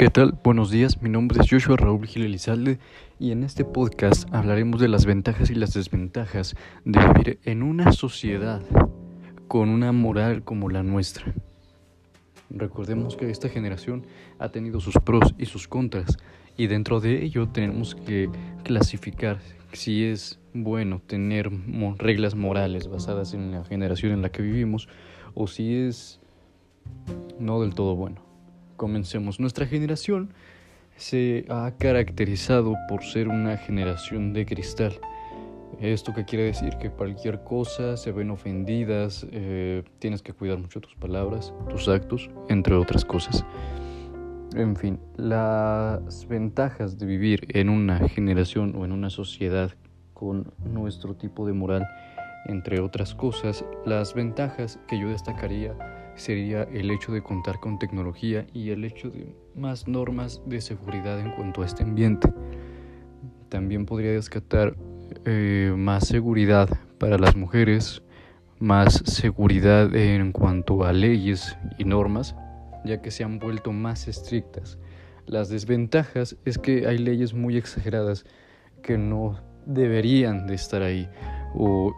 ¿Qué tal? Buenos días, mi nombre es Joshua Raúl Gil Elizalde y en este podcast hablaremos de las ventajas y las desventajas de vivir en una sociedad con una moral como la nuestra. Recordemos que esta generación ha tenido sus pros y sus contras y dentro de ello tenemos que clasificar si es bueno tener reglas morales basadas en la generación en la que vivimos o si es no del todo bueno. Comencemos. Nuestra generación se ha caracterizado por ser una generación de cristal. ¿Esto qué quiere decir? Que cualquier cosa se ven ofendidas, eh, tienes que cuidar mucho tus palabras, tus actos, entre otras cosas. En fin, las ventajas de vivir en una generación o en una sociedad con nuestro tipo de moral, entre otras cosas, las ventajas que yo destacaría sería el hecho de contar con tecnología y el hecho de más normas de seguridad en cuanto a este ambiente. También podría descartar eh, más seguridad para las mujeres, más seguridad en cuanto a leyes y normas, ya que se han vuelto más estrictas. Las desventajas es que hay leyes muy exageradas que no deberían de estar ahí o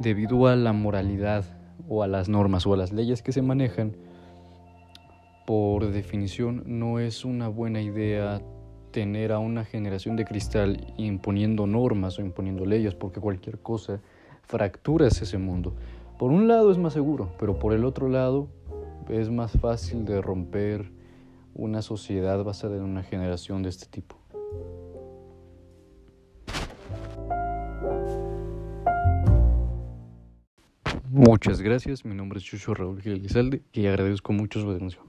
debido a la moralidad o a las normas o a las leyes que se manejan, por definición no es una buena idea tener a una generación de cristal imponiendo normas o imponiendo leyes, porque cualquier cosa fractura ese mundo. Por un lado es más seguro, pero por el otro lado es más fácil de romper una sociedad basada en una generación de este tipo. Muchas gracias, mi nombre es Chucho Raúl Gil y agradezco mucho su atención.